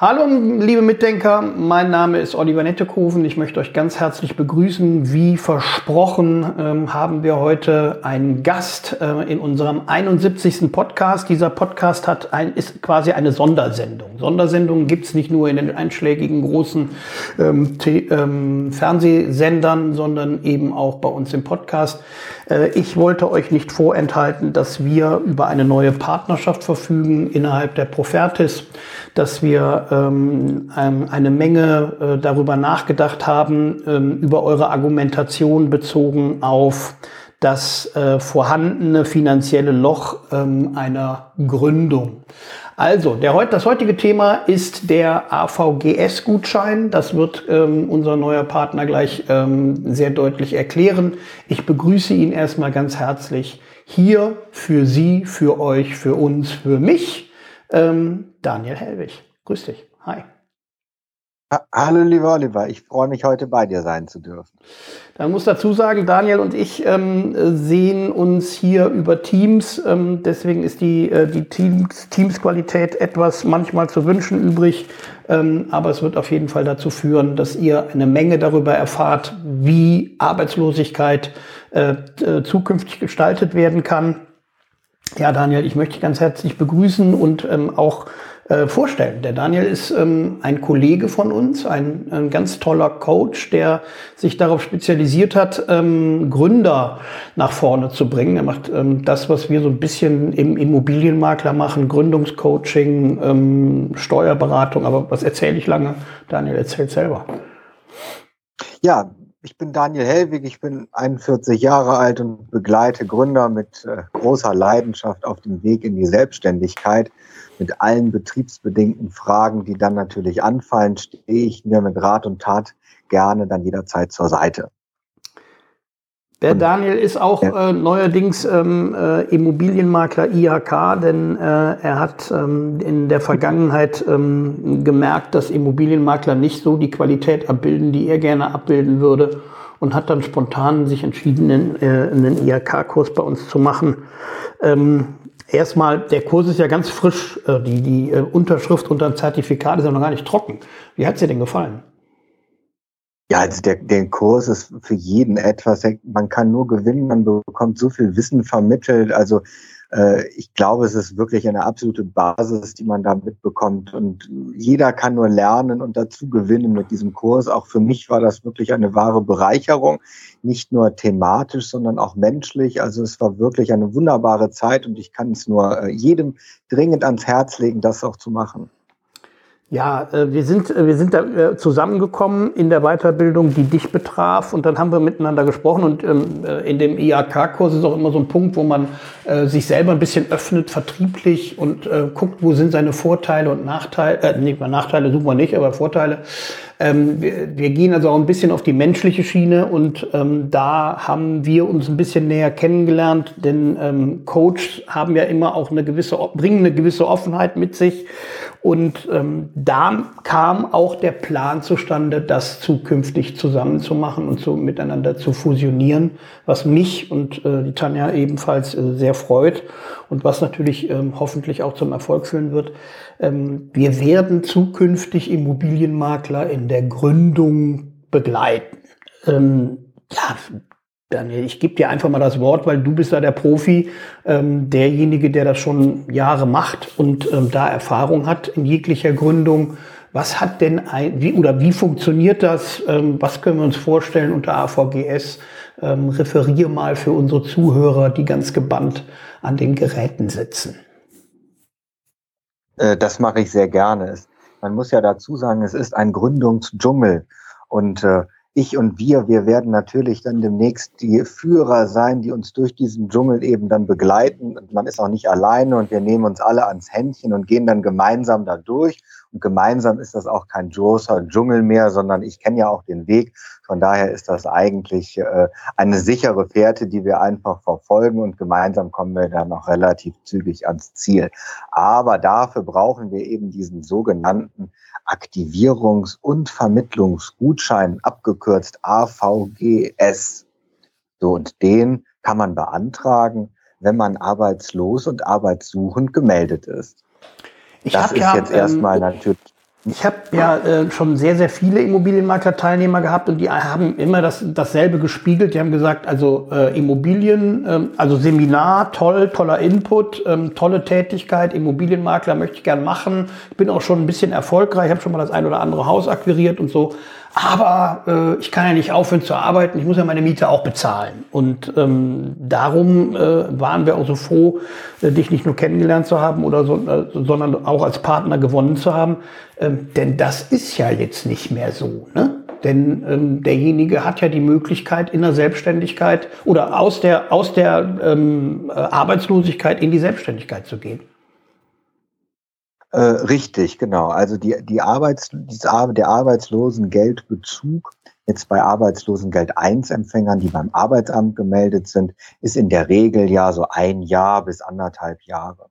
Hallo, liebe Mitdenker, mein Name ist Oliver Nettekoven. Ich möchte euch ganz herzlich begrüßen. Wie versprochen ähm, haben wir heute einen Gast äh, in unserem 71. Podcast. Dieser Podcast hat ein, ist quasi eine Sondersendung. Sondersendungen gibt's nicht nur in den einschlägigen großen ähm, ähm, Fernsehsendern, sondern eben auch bei uns im Podcast. Äh, ich wollte euch nicht vorenthalten, dass wir über eine neue Partnerschaft verfügen innerhalb der Profertis, dass wir ähm, eine Menge äh, darüber nachgedacht haben, ähm, über eure Argumentation bezogen auf das äh, vorhandene finanzielle Loch ähm, einer Gründung. Also, der, das heutige Thema ist der AVGS-Gutschein. Das wird ähm, unser neuer Partner gleich ähm, sehr deutlich erklären. Ich begrüße ihn erstmal ganz herzlich hier für Sie, für euch, für uns, für mich, ähm, Daniel Hellwig. Grüß dich. Hi. Hallo, lieber Oliver, ich freue mich, heute bei dir sein zu dürfen. Da muss dazu sagen, Daniel und ich ähm, sehen uns hier über Teams. Ähm, deswegen ist die, äh, die Teams, Teams-Qualität etwas manchmal zu wünschen übrig. Ähm, aber es wird auf jeden Fall dazu führen, dass ihr eine Menge darüber erfahrt, wie Arbeitslosigkeit äh, äh zukünftig gestaltet werden kann. Ja, Daniel, ich möchte dich ganz herzlich begrüßen und ähm, auch äh, vorstellen. Der Daniel ist ähm, ein Kollege von uns, ein, ein, ganz toller Coach, der sich darauf spezialisiert hat, ähm, Gründer nach vorne zu bringen. Er macht ähm, das, was wir so ein bisschen im Immobilienmakler machen, Gründungscoaching, ähm, Steuerberatung. Aber was erzähle ich lange? Daniel erzählt selber. Ja, ich bin Daniel Hellwig, ich bin 41 Jahre alt und begleite Gründer mit äh, großer Leidenschaft auf dem Weg in die Selbstständigkeit mit allen betriebsbedingten Fragen, die dann natürlich anfallen, stehe ich mir mit Rat und Tat gerne dann jederzeit zur Seite. Der Daniel ist auch äh, neuerdings ähm, äh, Immobilienmakler IHK, denn äh, er hat ähm, in der Vergangenheit ähm, gemerkt, dass Immobilienmakler nicht so die Qualität abbilden, die er gerne abbilden würde und hat dann spontan sich entschieden, einen, äh, einen IHK-Kurs bei uns zu machen. Ähm, Erstmal, der Kurs ist ja ganz frisch. Äh, die, die äh, Unterschrift unter dem Zertifikat ist ja noch gar nicht trocken. Wie hat es dir denn gefallen? Ja, also der, der Kurs ist für jeden etwas. Man kann nur gewinnen, man bekommt so viel Wissen vermittelt. Also ich glaube, es ist wirklich eine absolute Basis, die man da mitbekommt. Und jeder kann nur lernen und dazu gewinnen mit diesem Kurs. Auch für mich war das wirklich eine wahre Bereicherung, nicht nur thematisch, sondern auch menschlich. Also es war wirklich eine wunderbare Zeit und ich kann es nur äh, jedem dringend ans Herz legen, das auch zu machen. Ja, äh, wir sind, äh, wir sind da äh, zusammengekommen in der Weiterbildung, die dich betraf. Und dann haben wir miteinander gesprochen. Und ähm, in dem IAK-Kurs ist auch immer so ein Punkt, wo man sich selber ein bisschen öffnet, vertrieblich und guckt, wo sind seine Vorteile und Nachteile. Äh, nee, Nachteile suchen wir nicht, aber Vorteile. Ähm, wir, wir, gehen also auch ein bisschen auf die menschliche Schiene und ähm, da haben wir uns ein bisschen näher kennengelernt, denn ähm, Coaches haben ja immer auch eine gewisse, bringen eine gewisse Offenheit mit sich. Und ähm, da kam auch der Plan zustande, das zukünftig zusammenzumachen und so miteinander zu fusionieren, was mich und äh, die Tanja ebenfalls äh, sehr freut und was natürlich ähm, hoffentlich auch zum Erfolg führen wird. Ähm, wir werden zukünftig Immobilienmakler in der Gründung begleiten. Ähm, ja, Daniel, ich gebe dir einfach mal das Wort, weil du bist da der Profi, ähm, derjenige, der das schon Jahre macht und ähm, da Erfahrung hat in jeglicher Gründung. Was hat denn ein, wie oder wie funktioniert das? Ähm, was können wir uns vorstellen unter AVGS? Ähm, referiere mal für unsere Zuhörer, die ganz gebannt an den Geräten sitzen. Äh, das mache ich sehr gerne. Man muss ja dazu sagen, es ist ein Gründungsdschungel und äh, ich und wir, wir werden natürlich dann demnächst die Führer sein, die uns durch diesen Dschungel eben dann begleiten. Und man ist auch nicht alleine und wir nehmen uns alle ans Händchen und gehen dann gemeinsam da durch. Und gemeinsam ist das auch kein großer Dschungel mehr, sondern ich kenne ja auch den Weg. Von daher ist das eigentlich äh, eine sichere Fährte, die wir einfach verfolgen und gemeinsam kommen wir dann noch relativ zügig ans Ziel. Aber dafür brauchen wir eben diesen sogenannten Aktivierungs- und Vermittlungsgutschein, abgekürzt AVGS. So, und den kann man beantragen, wenn man arbeitslos und arbeitssuchend gemeldet ist. Ich das ist ja, jetzt erstmal ähm, natürlich. Ich habe ja äh, schon sehr, sehr viele Immobilienmakler-Teilnehmer gehabt und die haben immer das, dasselbe gespiegelt. Die haben gesagt, also äh, Immobilien, ähm, also Seminar, toll, toller Input, ähm, tolle Tätigkeit, Immobilienmakler möchte ich gern machen. Ich bin auch schon ein bisschen erfolgreich, habe schon mal das ein oder andere Haus akquiriert und so. Aber äh, ich kann ja nicht aufhören zu arbeiten, ich muss ja meine Miete auch bezahlen. Und ähm, darum äh, waren wir auch so froh, äh, dich nicht nur kennengelernt zu haben, oder so, äh, sondern auch als Partner gewonnen zu haben. Ähm, denn das ist ja jetzt nicht mehr so. Ne? Denn ähm, derjenige hat ja die Möglichkeit in der Selbstständigkeit oder aus der, aus der ähm, äh, Arbeitslosigkeit in die Selbstständigkeit zu gehen. Äh, richtig, genau. Also die, die Arbeits, der Arbeitslosengeldbezug jetzt bei Arbeitslosengeld 1 Empfängern, die beim Arbeitsamt gemeldet sind, ist in der Regel ja so ein Jahr bis anderthalb Jahre.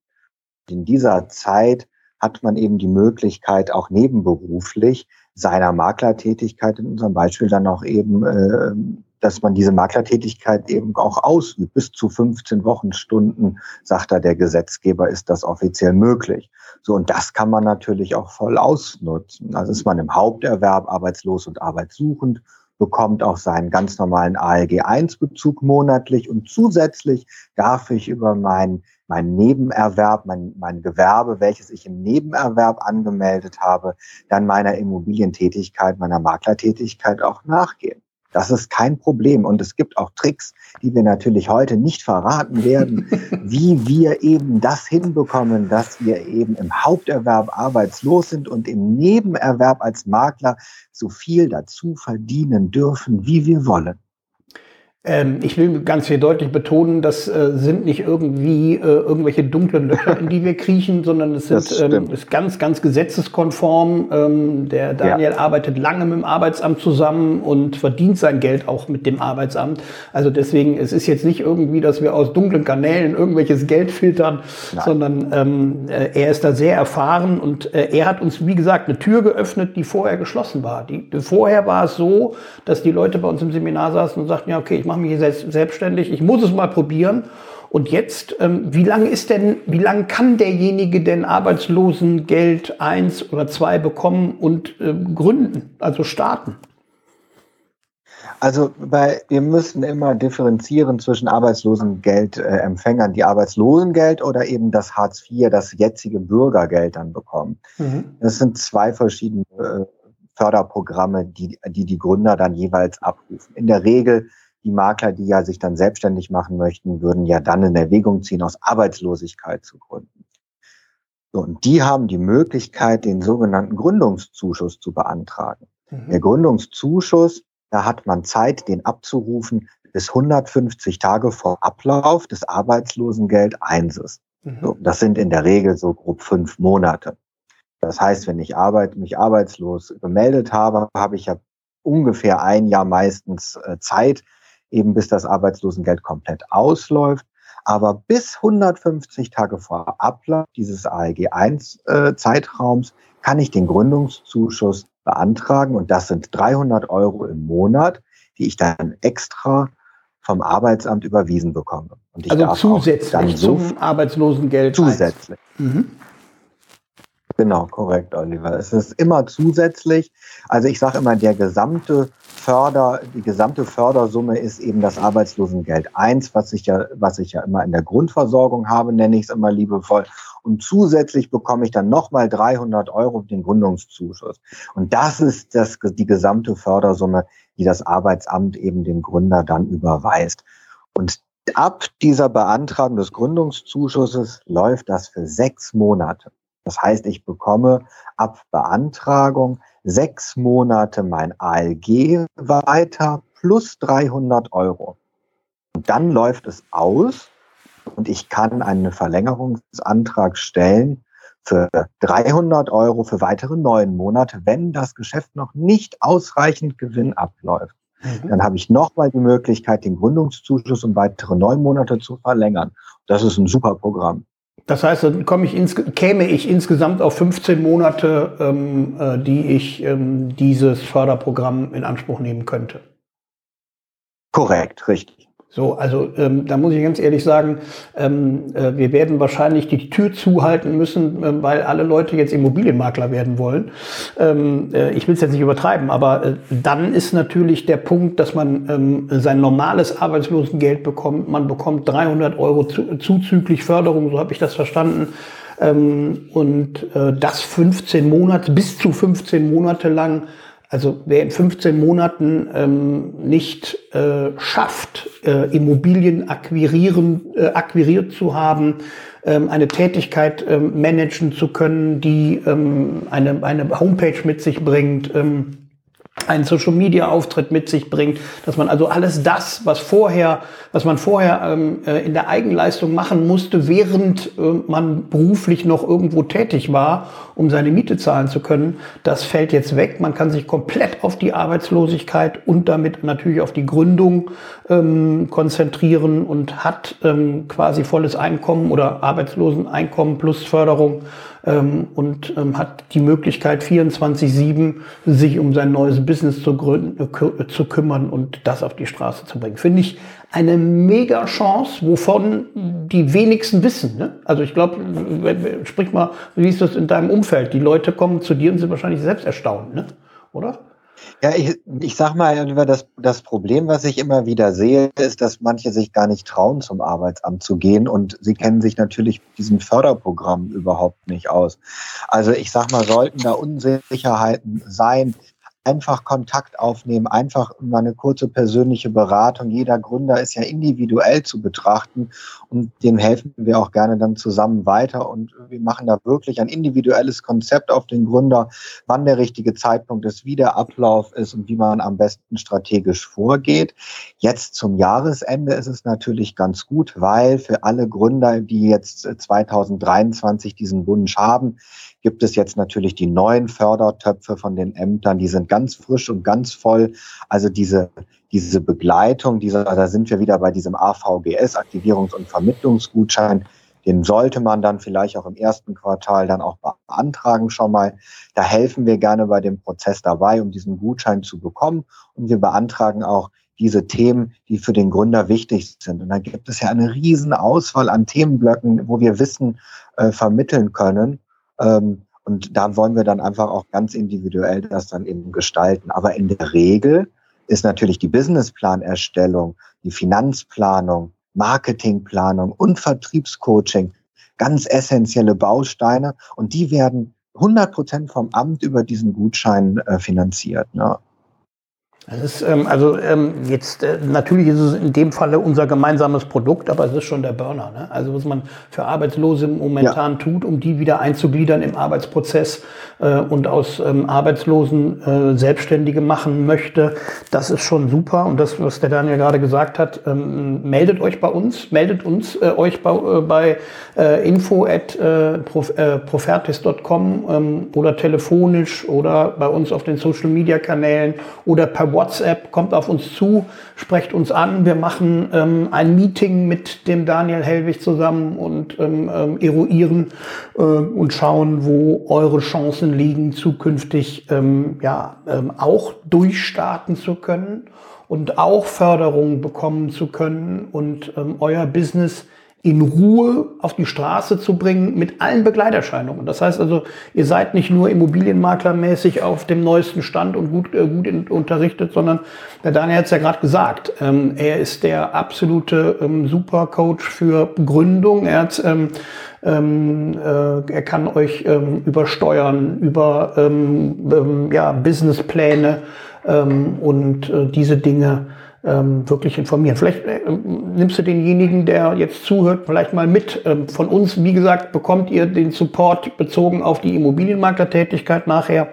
In dieser Zeit hat man eben die Möglichkeit, auch nebenberuflich seiner Maklertätigkeit in unserem Beispiel dann auch eben äh, dass man diese Maklertätigkeit eben auch ausübt. Bis zu 15 Wochenstunden, sagt da der Gesetzgeber, ist das offiziell möglich. So, und das kann man natürlich auch voll ausnutzen. Also ist man im Haupterwerb arbeitslos und arbeitssuchend, bekommt auch seinen ganz normalen ALG-1-Bezug monatlich und zusätzlich darf ich über mein, mein Nebenerwerb, mein, mein Gewerbe, welches ich im Nebenerwerb angemeldet habe, dann meiner Immobilientätigkeit, meiner Maklertätigkeit auch nachgehen. Das ist kein Problem. Und es gibt auch Tricks, die wir natürlich heute nicht verraten werden, wie wir eben das hinbekommen, dass wir eben im Haupterwerb arbeitslos sind und im Nebenerwerb als Makler so viel dazu verdienen dürfen, wie wir wollen. Ähm, ich will ganz hier deutlich betonen, das äh, sind nicht irgendwie äh, irgendwelche dunklen Löcher, in die wir kriechen, sondern es sind, ähm, ist ganz, ganz gesetzeskonform. Ähm, der Daniel ja. arbeitet lange mit dem Arbeitsamt zusammen und verdient sein Geld auch mit dem Arbeitsamt. Also deswegen, es ist jetzt nicht irgendwie, dass wir aus dunklen Kanälen irgendwelches Geld filtern, Nein. sondern ähm, äh, er ist da sehr erfahren und äh, er hat uns, wie gesagt, eine Tür geöffnet, die vorher geschlossen war. Die, vorher war es so, dass die Leute bei uns im Seminar saßen und sagten, ja, okay, ich mache mache mich selbst, selbstständig, ich muss es mal probieren. Und jetzt, ähm, wie lange ist denn, wie lange kann derjenige denn Arbeitslosengeld eins oder zwei bekommen und äh, gründen, also starten? Also bei, wir müssen immer differenzieren zwischen Arbeitslosengeldempfängern, die Arbeitslosengeld oder eben das Hartz IV, das jetzige Bürgergeld dann bekommen. Mhm. Das sind zwei verschiedene äh, Förderprogramme, die, die die Gründer dann jeweils abrufen. In der Regel die Makler, die ja sich dann selbstständig machen möchten, würden ja dann in Erwägung ziehen, aus Arbeitslosigkeit zu gründen. So, und die haben die Möglichkeit, den sogenannten Gründungszuschuss zu beantragen. Mhm. Der Gründungszuschuss, da hat man Zeit, den abzurufen bis 150 Tage vor Ablauf des Arbeitslosengeld 1. Mhm. So, das sind in der Regel so grob fünf Monate. Das heißt, wenn ich Arbeit, mich arbeitslos gemeldet habe, habe ich ja ungefähr ein Jahr meistens äh, Zeit, eben bis das Arbeitslosengeld komplett ausläuft. Aber bis 150 Tage vor Ablauf dieses ALG 1 äh, Zeitraums kann ich den Gründungszuschuss beantragen und das sind 300 Euro im Monat, die ich dann extra vom Arbeitsamt überwiesen bekomme. Also zusätzlich so zum Arbeitslosengeld. Zusätzlich. Mhm. Genau, korrekt, Oliver. Es ist immer zusätzlich. Also ich sage immer, der gesamte Förder, die gesamte Fördersumme ist eben das Arbeitslosengeld 1, was ich ja, was ich ja immer in der Grundversorgung habe, nenne ich es immer liebevoll. Und zusätzlich bekomme ich dann nochmal 300 Euro den Gründungszuschuss. Und das ist das, die gesamte Fördersumme, die das Arbeitsamt eben dem Gründer dann überweist. Und ab dieser Beantragung des Gründungszuschusses läuft das für sechs Monate. Das heißt, ich bekomme ab Beantragung sechs Monate mein ALG weiter plus 300 Euro. Und dann läuft es aus und ich kann einen Verlängerungsantrag stellen für 300 Euro für weitere neun Monate, wenn das Geschäft noch nicht ausreichend Gewinn abläuft. Mhm. Dann habe ich nochmal die Möglichkeit, den Gründungszuschuss um weitere neun Monate zu verlängern. Das ist ein super Programm. Das heißt, dann komme ich ins, käme ich insgesamt auf 15 Monate, ähm, äh, die ich ähm, dieses Förderprogramm in Anspruch nehmen könnte. Korrekt, richtig. So, also ähm, da muss ich ganz ehrlich sagen, ähm, äh, wir werden wahrscheinlich die Tür zuhalten müssen, äh, weil alle Leute jetzt Immobilienmakler werden wollen. Ähm, äh, ich will es jetzt nicht übertreiben, aber äh, dann ist natürlich der Punkt, dass man ähm, sein normales Arbeitslosengeld bekommt. Man bekommt 300 Euro zu, zuzüglich Förderung, so habe ich das verstanden. Ähm, und äh, das 15 Monate, bis zu 15 Monate lang also wer in 15 Monaten ähm, nicht äh, schafft, äh, Immobilien akquirieren, äh, akquiriert zu haben, ähm, eine Tätigkeit ähm, managen zu können, die ähm, eine, eine Homepage mit sich bringt, ähm, einen Social Media Auftritt mit sich bringt, dass man also alles das, was vorher, was man vorher ähm, äh, in der Eigenleistung machen musste, während äh, man beruflich noch irgendwo tätig war, um seine Miete zahlen zu können, das fällt jetzt weg. Man kann sich komplett auf die Arbeitslosigkeit und damit natürlich auf die Gründung ähm, konzentrieren und hat ähm, quasi volles Einkommen oder Arbeitsloseneinkommen plus Förderung ähm, und ähm, hat die Möglichkeit, 24-7 sich um sein neues Business zu, gründen, äh, zu kümmern und das auf die Straße zu bringen. Finde ich eine mega Chance, wovon die wenigsten wissen. Ne? Also ich glaube, sprich mal, wie ist das in deinem Umfeld? Die Leute kommen zu dir und sind wahrscheinlich selbst erstaunt, ne? oder? Ja, ich, ich sag mal, das, das Problem, was ich immer wieder sehe, ist, dass manche sich gar nicht trauen, zum Arbeitsamt zu gehen und sie kennen sich natürlich mit diesem Förderprogramm überhaupt nicht aus. Also ich sag mal, sollten da Unsicherheiten sein, einfach Kontakt aufnehmen, einfach mal eine kurze persönliche Beratung. Jeder Gründer ist ja individuell zu betrachten und dem helfen wir auch gerne dann zusammen weiter. Und wir machen da wirklich ein individuelles Konzept auf den Gründer, wann der richtige Zeitpunkt ist, wie der Ablauf ist und wie man am besten strategisch vorgeht. Jetzt zum Jahresende ist es natürlich ganz gut, weil für alle Gründer, die jetzt 2023 diesen Wunsch haben, gibt es jetzt natürlich die neuen Fördertöpfe von den Ämtern, die sind ganz frisch und ganz voll. Also diese, diese Begleitung, dieser, da sind wir wieder bei diesem AVGS, Aktivierungs- und Vermittlungsgutschein. Den sollte man dann vielleicht auch im ersten Quartal dann auch beantragen schon mal. Da helfen wir gerne bei dem Prozess dabei, um diesen Gutschein zu bekommen. Und wir beantragen auch diese Themen, die für den Gründer wichtig sind. Und da gibt es ja eine riesen Auswahl an Themenblöcken, wo wir Wissen äh, vermitteln können. Ähm, und da wollen wir dann einfach auch ganz individuell das dann eben gestalten. Aber in der Regel ist natürlich die Businessplanerstellung, die Finanzplanung, Marketingplanung und Vertriebscoaching ganz essentielle Bausteine und die werden 100 Prozent vom Amt über diesen Gutschein äh, finanziert. Ne? Das ist, ähm, also ähm, jetzt äh, natürlich ist es in dem Falle unser gemeinsames Produkt, aber es ist schon der Burner. Ne? Also was man für Arbeitslose momentan ja. tut, um die wieder einzugliedern im Arbeitsprozess äh, und aus ähm, Arbeitslosen äh, Selbstständige machen möchte, das ist schon super. Und das, was der Daniel gerade gesagt hat, ähm, meldet euch bei uns, meldet uns äh, euch bei, äh, bei äh, info at äh, prof, äh, profertis.com ähm, oder telefonisch oder bei uns auf den Social Media Kanälen oder per WhatsApp, kommt auf uns zu, sprecht uns an. Wir machen ähm, ein Meeting mit dem Daniel Hellwig zusammen und ähm, ähm, eruieren äh, und schauen, wo eure Chancen liegen, zukünftig ähm, ja, ähm, auch durchstarten zu können und auch Förderung bekommen zu können und ähm, euer Business in Ruhe auf die Straße zu bringen mit allen Begleiterscheinungen. Das heißt also, ihr seid nicht nur Immobilienmaklermäßig auf dem neuesten Stand und gut, äh, gut unterrichtet, sondern der Daniel hat es ja gerade gesagt, ähm, er ist der absolute ähm, Supercoach für Gründung. Er hat ähm, ähm, äh, er kann euch ähm, über Steuern, über ähm, ähm ja, Businesspläne ähm, und äh, diese Dinge ähm, wirklich informieren. Vielleicht äh, nimmst du denjenigen, der jetzt zuhört, vielleicht mal mit. Ähm, von uns, wie gesagt, bekommt ihr den Support bezogen auf die Immobilienmaklertätigkeit nachher.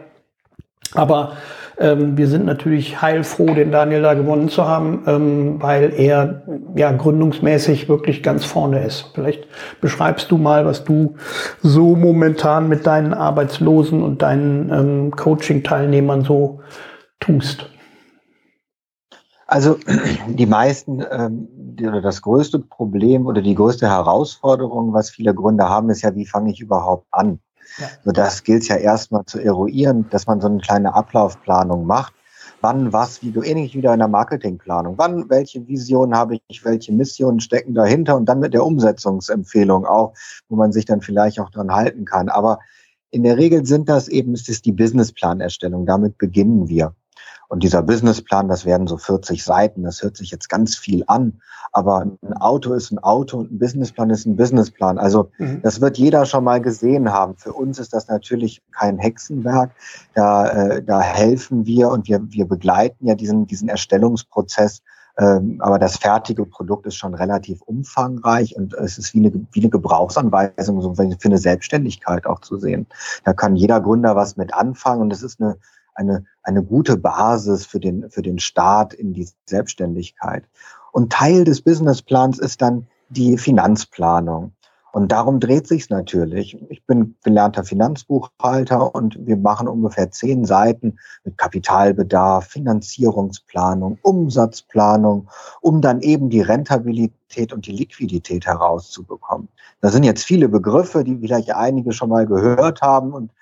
Aber ähm, wir sind natürlich heilfroh, den Daniel da gewonnen zu haben, ähm, weil er ja gründungsmäßig wirklich ganz vorne ist. Vielleicht beschreibst du mal, was du so momentan mit deinen Arbeitslosen und deinen ähm, Coaching-Teilnehmern so tust. Also die meisten ähm, oder das größte Problem oder die größte Herausforderung, was viele Gründer haben, ist ja, wie fange ich überhaupt an? Ja. So, das gilt ja erstmal zu eruieren, dass man so eine kleine Ablaufplanung macht. wann was, wie du ähnlich wieder in der Marketingplanung. Wann, welche Vision habe ich, welche Missionen stecken dahinter und dann mit der Umsetzungsempfehlung auch, wo man sich dann vielleicht auch dran halten kann. Aber in der Regel sind das eben, es ist die Businessplanerstellung. Damit beginnen wir. Und dieser Businessplan, das werden so 40 Seiten, das hört sich jetzt ganz viel an, aber ein Auto ist ein Auto und ein Businessplan ist ein Businessplan. Also mhm. das wird jeder schon mal gesehen haben. Für uns ist das natürlich kein Hexenwerk. Da, äh, da helfen wir und wir, wir begleiten ja diesen, diesen Erstellungsprozess ähm, aber das fertige Produkt ist schon relativ umfangreich und es ist wie eine, wie eine Gebrauchsanweisung so für eine Selbstständigkeit auch zu sehen. Da kann jeder Gründer was mit anfangen und es ist eine, eine, eine gute Basis für den, für den Start in die Selbstständigkeit. Und Teil des Businessplans ist dann die Finanzplanung. Und darum dreht sich's natürlich. Ich bin gelernter Finanzbuchhalter und wir machen ungefähr zehn Seiten mit Kapitalbedarf, Finanzierungsplanung, Umsatzplanung, um dann eben die Rentabilität und die Liquidität herauszubekommen. Da sind jetzt viele Begriffe, die vielleicht einige schon mal gehört haben und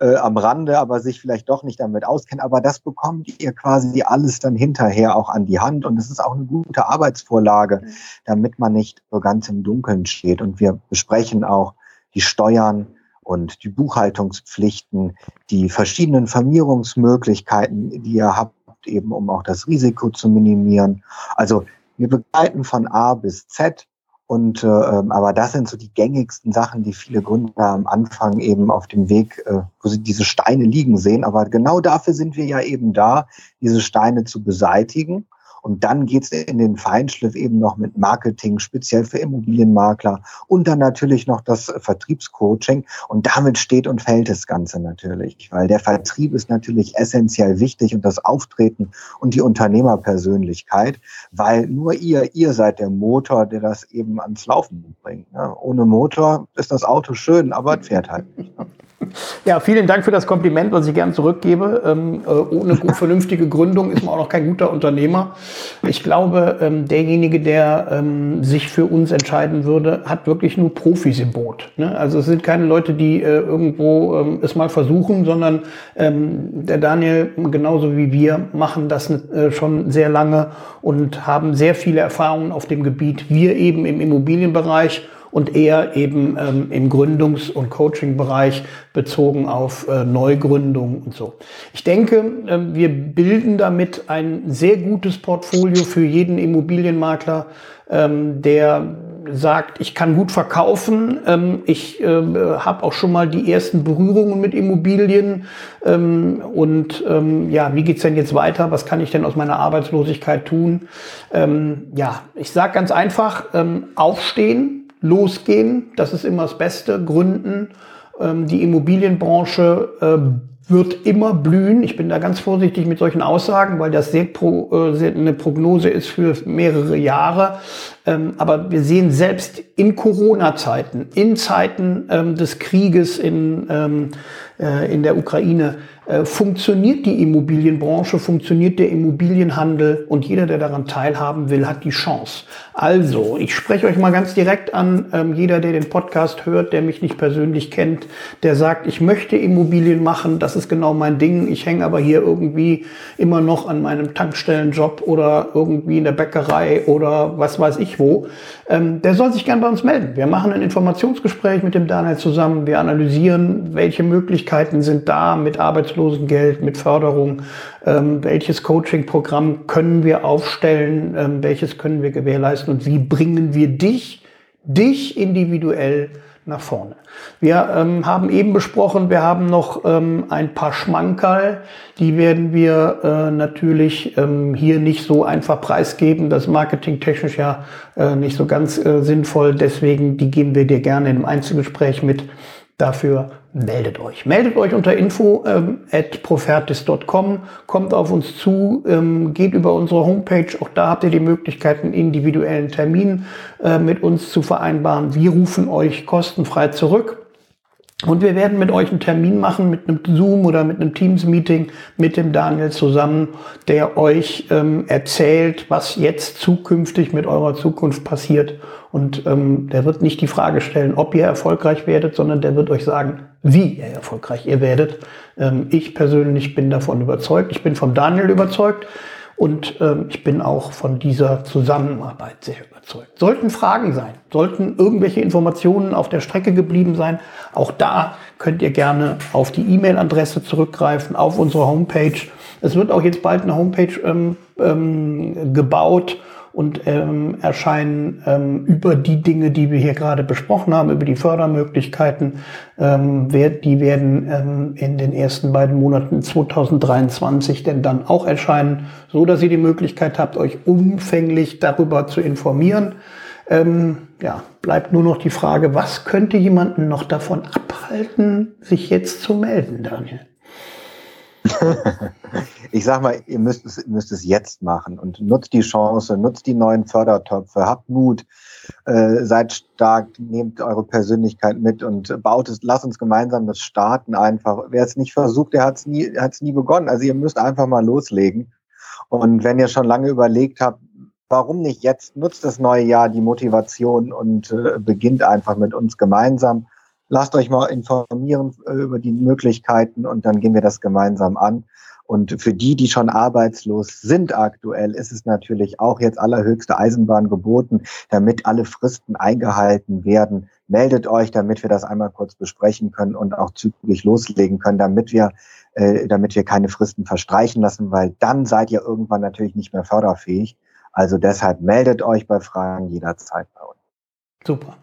äh, am Rande, aber sich vielleicht doch nicht damit auskennen. Aber das bekommt ihr quasi alles dann hinterher auch an die Hand. Und es ist auch eine gute Arbeitsvorlage, mhm. damit man nicht so ganz im Dunkeln steht. Und wir besprechen auch die Steuern und die Buchhaltungspflichten, die verschiedenen Vermierungsmöglichkeiten, die ihr habt, eben um auch das Risiko zu minimieren. Also wir begleiten von A bis Z und äh, ähm, aber das sind so die gängigsten Sachen, die viele Gründer am Anfang eben auf dem Weg, äh, wo sie diese Steine liegen sehen. Aber genau dafür sind wir ja eben da, diese Steine zu beseitigen und dann geht's in den Feinschliff eben noch mit Marketing, speziell für Immobilienmakler und dann natürlich noch das Vertriebscoaching. Und damit steht und fällt das Ganze natürlich, weil der Vertrieb ist natürlich essentiell wichtig und das Auftreten und die Unternehmerpersönlichkeit, weil nur ihr, ihr seid der Motor, der das eben ans Laufen bringt. Ohne Motor ist das Auto schön, aber es fährt halt nicht. Ja, vielen Dank für das Kompliment, was ich gern zurückgebe. Ähm, äh, ohne vernünftige Gründung ist man auch noch kein guter Unternehmer. Ich glaube, ähm, derjenige, der ähm, sich für uns entscheiden würde, hat wirklich nur Profis im Boot. Ne? Also es sind keine Leute, die äh, irgendwo ähm, es mal versuchen, sondern der Daniel, genauso wie wir, machen das äh, schon sehr lange und haben sehr viele Erfahrungen auf dem Gebiet. Wir eben im Immobilienbereich und eher eben ähm, im Gründungs- und Coaching-Bereich bezogen auf äh, Neugründung und so. Ich denke, äh, wir bilden damit ein sehr gutes Portfolio für jeden Immobilienmakler, ähm, der sagt, ich kann gut verkaufen, ähm, ich äh, habe auch schon mal die ersten Berührungen mit Immobilien ähm, und ähm, ja, wie geht's denn jetzt weiter? Was kann ich denn aus meiner Arbeitslosigkeit tun? Ähm, ja, ich sage ganz einfach, ähm, aufstehen, losgehen. Das ist immer das Beste. Gründen. Ähm, die Immobilienbranche äh, wird immer blühen. Ich bin da ganz vorsichtig mit solchen Aussagen, weil das sehr, pro, äh, eine Prognose ist für mehrere Jahre. Ähm, aber wir sehen selbst in Corona-Zeiten, in Zeiten ähm, des Krieges in, ähm, äh, in der Ukraine, äh, funktioniert die Immobilienbranche, funktioniert der Immobilienhandel und jeder, der daran teilhaben will, hat die Chance. Also, ich spreche euch mal ganz direkt an, ähm, jeder, der den Podcast hört, der mich nicht persönlich kennt, der sagt, ich möchte Immobilien machen, das ist genau mein Ding, ich hänge aber hier irgendwie immer noch an meinem Tankstellenjob oder irgendwie in der Bäckerei oder was weiß ich wo, ähm, der soll sich gern bei uns melden. Wir machen ein Informationsgespräch mit dem Daniel zusammen, wir analysieren, welche Möglichkeiten sind da mit Arbeits Arbeitslosengeld, mit Förderung, ähm, welches Coaching-Programm können wir aufstellen, ähm, welches können wir gewährleisten? Und wie bringen wir dich, dich individuell nach vorne. Wir ähm, haben eben besprochen, wir haben noch ähm, ein paar Schmankerl, die werden wir äh, natürlich ähm, hier nicht so einfach preisgeben. Das marketingtechnisch ja äh, nicht so ganz äh, sinnvoll, deswegen die geben wir dir gerne im Einzelgespräch mit. Dafür meldet euch. Meldet euch unter info ähm, at profertis.com, kommt auf uns zu, ähm, geht über unsere Homepage. Auch da habt ihr die Möglichkeit, einen individuellen Termin äh, mit uns zu vereinbaren. Wir rufen euch kostenfrei zurück. Und wir werden mit euch einen Termin machen, mit einem Zoom oder mit einem Teams-Meeting mit dem Daniel zusammen, der euch ähm, erzählt, was jetzt zukünftig mit eurer Zukunft passiert. Und ähm, der wird nicht die Frage stellen, ob ihr erfolgreich werdet, sondern der wird euch sagen, wie ihr erfolgreich ihr werdet. Ähm, ich persönlich bin davon überzeugt. Ich bin von Daniel überzeugt. Und ähm, ich bin auch von dieser Zusammenarbeit sehr überzeugt. Sollten Fragen sein, sollten irgendwelche Informationen auf der Strecke geblieben sein, auch da könnt ihr gerne auf die E-Mail-Adresse zurückgreifen, auf unsere Homepage. Es wird auch jetzt bald eine Homepage ähm, ähm, gebaut und ähm, erscheinen ähm, über die Dinge, die wir hier gerade besprochen haben, über die Fördermöglichkeiten. Ähm, die werden ähm, in den ersten beiden Monaten 2023 denn dann auch erscheinen, so dass ihr die Möglichkeit habt, euch umfänglich darüber zu informieren. Ähm, ja, bleibt nur noch die Frage, was könnte jemanden noch davon abhalten, sich jetzt zu melden, Daniel? ich sag mal, ihr müsst es, müsst es jetzt machen und nutzt die Chance, nutzt die neuen Fördertöpfe, habt Mut, äh, seid stark, nehmt eure Persönlichkeit mit und baut es, lasst uns gemeinsam das starten einfach. Wer es nicht versucht, der hat es nie, hat's nie begonnen. Also ihr müsst einfach mal loslegen. Und wenn ihr schon lange überlegt habt, warum nicht jetzt, nutzt das neue Jahr die Motivation und äh, beginnt einfach mit uns gemeinsam lasst euch mal informieren äh, über die Möglichkeiten und dann gehen wir das gemeinsam an. Und für die, die schon arbeitslos sind aktuell, ist es natürlich auch jetzt allerhöchste Eisenbahn geboten, damit alle Fristen eingehalten werden. Meldet euch, damit wir das einmal kurz besprechen können und auch zügig loslegen können, damit wir, äh, damit wir keine Fristen verstreichen lassen, weil dann seid ihr irgendwann natürlich nicht mehr förderfähig. Also deshalb meldet euch bei Fragen jederzeit bei uns. Super.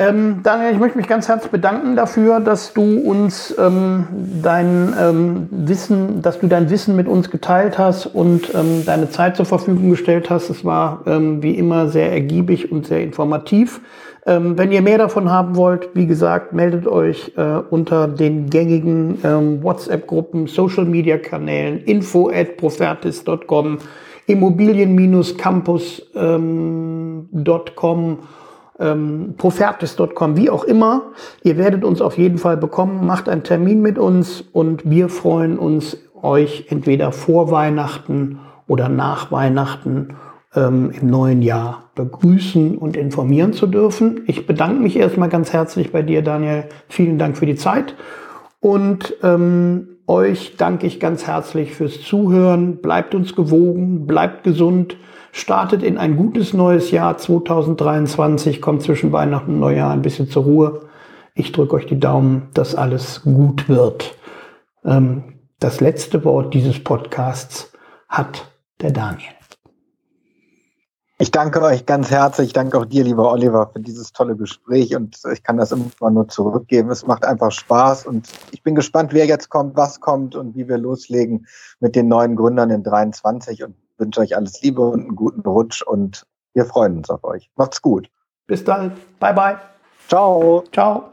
Ähm, Daniel, ich möchte mich ganz herzlich bedanken dafür, dass du uns ähm, dein ähm, Wissen, dass du dein Wissen mit uns geteilt hast und ähm, deine Zeit zur Verfügung gestellt hast. Es war ähm, wie immer sehr ergiebig und sehr informativ. Ähm, wenn ihr mehr davon haben wollt, wie gesagt, meldet euch äh, unter den gängigen WhatsApp-Gruppen, Social-Media-Kanälen, info at profertis.com, immobilien-campus.com ähm, profertis.com, wie auch immer. Ihr werdet uns auf jeden Fall bekommen. Macht einen Termin mit uns und wir freuen uns, euch entweder vor Weihnachten oder nach Weihnachten ähm, im neuen Jahr begrüßen und informieren zu dürfen. Ich bedanke mich erstmal ganz herzlich bei dir, Daniel. Vielen Dank für die Zeit. Und ähm, euch danke ich ganz herzlich fürs Zuhören. Bleibt uns gewogen, bleibt gesund startet in ein gutes neues Jahr 2023, kommt zwischen Weihnachten und Neujahr ein bisschen zur Ruhe. Ich drücke euch die Daumen, dass alles gut wird. Ähm, das letzte Wort dieses Podcasts hat der Daniel. Ich danke euch ganz herzlich. Ich danke auch dir, lieber Oliver, für dieses tolle Gespräch und ich kann das immer nur zurückgeben. Es macht einfach Spaß und ich bin gespannt, wer jetzt kommt, was kommt und wie wir loslegen mit den neuen Gründern in 23 und wünsche euch alles Liebe und einen guten Rutsch und wir freuen uns auf euch. Macht's gut. Bis dann. Bye bye. Ciao. Ciao.